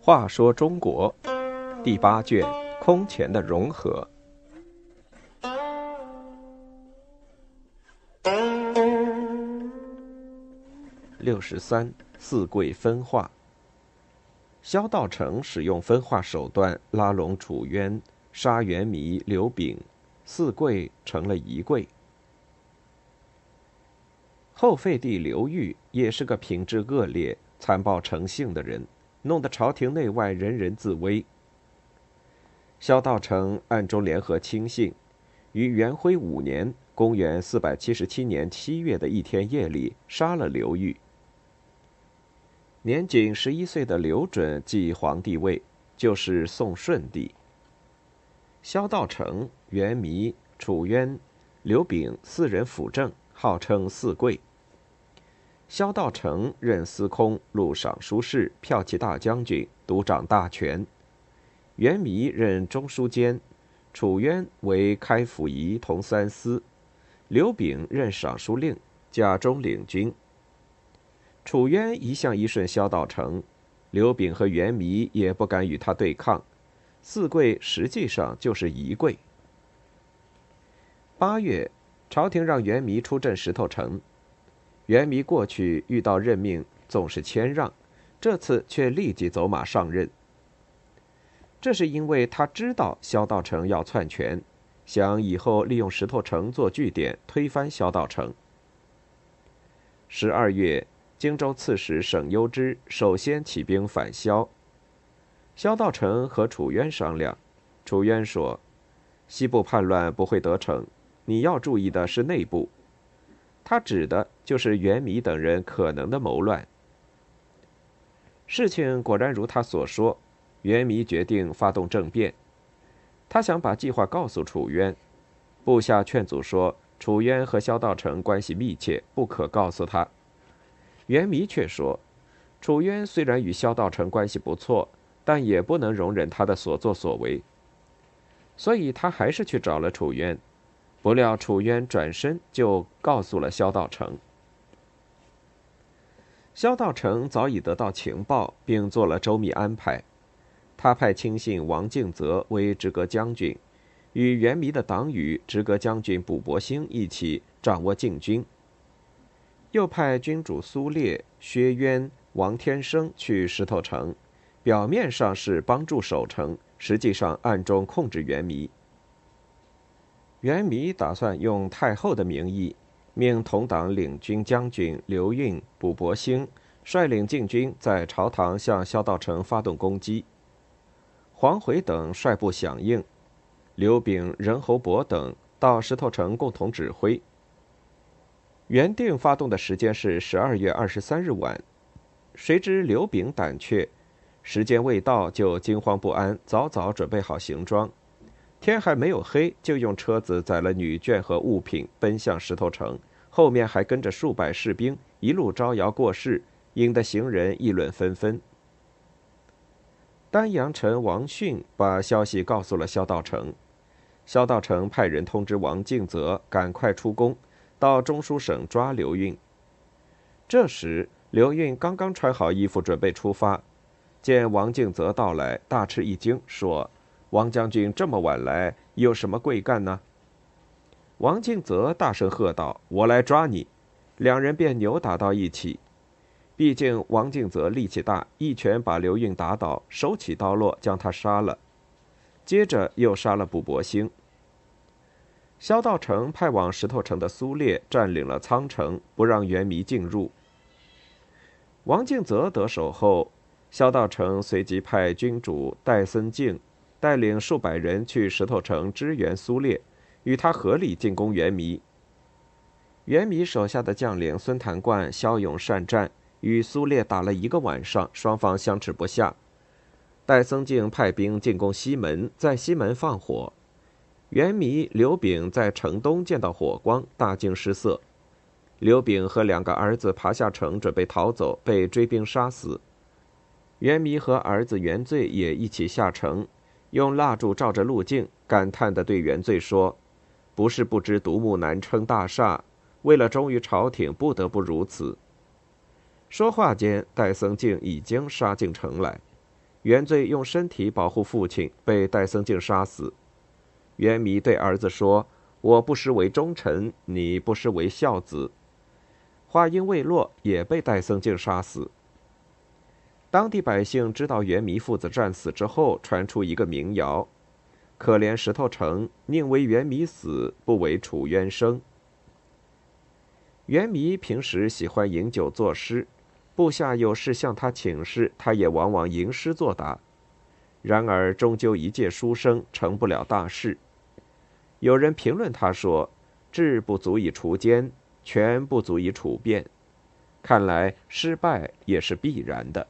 话说中国第八卷空前的融合。六十三，四贵分化。萧道成使用分化手段拉拢楚渊，杀元弥、刘炳，四贵成了一贵。后废帝刘裕也是个品质恶劣、残暴成性的人。弄得朝廷内外人人自危。萧道成暗中联合亲信，于元徽五年（公元477年）七月的一天夜里杀了刘裕。年仅十一岁的刘准继皇帝位，就是宋顺帝。萧道成、元弥、楚渊、刘炳四人辅政，号称四贵。萧道成任司空、录尚书事、骠骑大将军，独掌大权；元弥任中书监，楚渊为开府仪同三司，刘炳任尚书令，假中领军。楚渊一向依顺萧道成，刘炳和元弥也不敢与他对抗。四贵实际上就是一贵。八月，朝廷让元弥出镇石头城。元弥过去遇到任命总是谦让，这次却立即走马上任。这是因为他知道萧道成要篡权，想以后利用石头城做据点推翻萧道成。十二月，荆州刺史沈攸之首先起兵反萧。萧道成和楚渊商量，楚渊说：“西部叛乱不会得逞，你要注意的是内部。”他指的就是袁弥等人可能的谋乱。事情果然如他所说，袁弥决定发动政变。他想把计划告诉楚渊，部下劝阻说楚渊和萧道成关系密切，不可告诉他。袁弥却说，楚渊虽然与萧道成关系不错，但也不能容忍他的所作所为。所以他还是去找了楚渊。不料楚渊转身就告诉了萧道成。萧道成早已得到情报，并做了周密安排。他派亲信王敬泽为直阁将军，与元弥的党羽直阁将军卜伯兴一起掌握禁军。又派军主苏烈、薛渊、王天生去石头城，表面上是帮助守城，实际上暗中控制元弥。元弥打算用太后的名义，命同党领军将军刘运、卜伯兴率领禁军在朝堂向萧道成发动攻击。黄回等率部响应，刘炳、任侯伯等到石头城共同指挥。原定发动的时间是十二月二十三日晚，谁知刘炳胆怯，时间未到就惊慌不安，早早准备好行装。天还没有黑，就用车子载了女眷和物品奔向石头城，后面还跟着数百士兵，一路招摇过市，引得行人议论纷纷。丹阳城王逊把消息告诉了萧道成，萧道成派人通知王敬泽赶快出宫，到中书省抓刘运。这时刘运刚刚穿好衣服准备出发，见王敬泽到来，大吃一惊，说。王将军这么晚来，有什么贵干呢？王敬泽大声喝道：“我来抓你！”两人便扭打到一起。毕竟王敬泽力气大，一拳把刘运打倒，手起刀落，将他杀了。接着又杀了卜伯兴。萧道成派往石头城的苏烈占领了仓城，不让元弥进入。王敬泽得手后，萧道成随即派军主戴森敬。带领数百人去石头城支援苏烈，与他合力进攻元弥。元弥手下的将领孙谭贯骁勇善战，与苏烈打了一个晚上，双方相持不下。戴僧敬派兵进攻西门，在西门放火。元弥、刘炳在城东见到火光，大惊失色。刘炳和两个儿子爬下城准备逃走，被追兵杀死。元弥和儿子元罪也一起下城。用蜡烛照着路径，感叹地对元罪说：“不是不知独木难撑大厦，为了忠于朝廷，不得不如此。说话间，戴僧敬已经杀进城来。原罪用身体保护父亲，被戴僧敬杀死。元弥对儿子说：“我不失为忠臣，你不失为孝子。”话音未落，也被戴僧敬杀死。当地百姓知道元弥父子战死之后，传出一个民谣：“可怜石头城，宁为元弥死，不为楚渊生。”元弥平时喜欢饮酒作诗。部下有事向他请示，他也往往吟诗作答。然而，终究一介书生，成不了大事。有人评论他说：“智不足以除奸，权不足以处变。”看来，失败也是必然的。